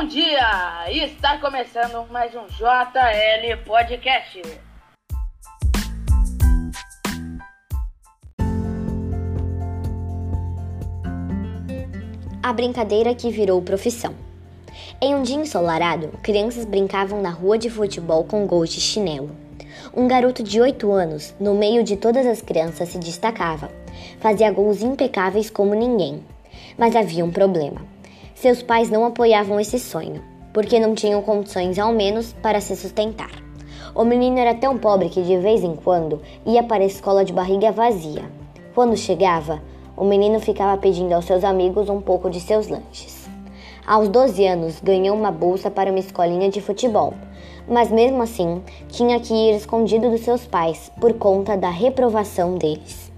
Bom dia! Está começando mais um JL Podcast. A brincadeira que virou profissão. Em um dia ensolarado, crianças brincavam na rua de futebol com gols de chinelo. Um garoto de 8 anos, no meio de todas as crianças, se destacava. Fazia gols impecáveis como ninguém. Mas havia um problema. Seus pais não apoiavam esse sonho, porque não tinham condições ao menos para se sustentar. O menino era tão pobre que de vez em quando ia para a escola de barriga vazia. Quando chegava, o menino ficava pedindo aos seus amigos um pouco de seus lanches. Aos 12 anos, ganhou uma bolsa para uma escolinha de futebol, mas mesmo assim tinha que ir escondido dos seus pais por conta da reprovação deles.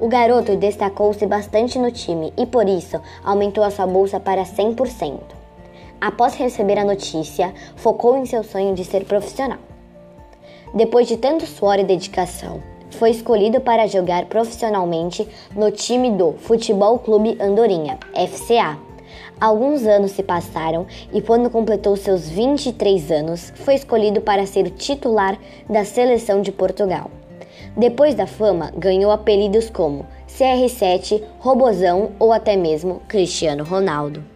O garoto destacou-se bastante no time e por isso aumentou a sua bolsa para 100%. Após receber a notícia, focou em seu sonho de ser profissional. Depois de tanto suor e dedicação, foi escolhido para jogar profissionalmente no time do Futebol Clube Andorinha, FCA. Alguns anos se passaram e, quando completou seus 23 anos, foi escolhido para ser titular da seleção de Portugal. Depois da fama, ganhou apelidos como CR7, Robozão ou até mesmo Cristiano Ronaldo.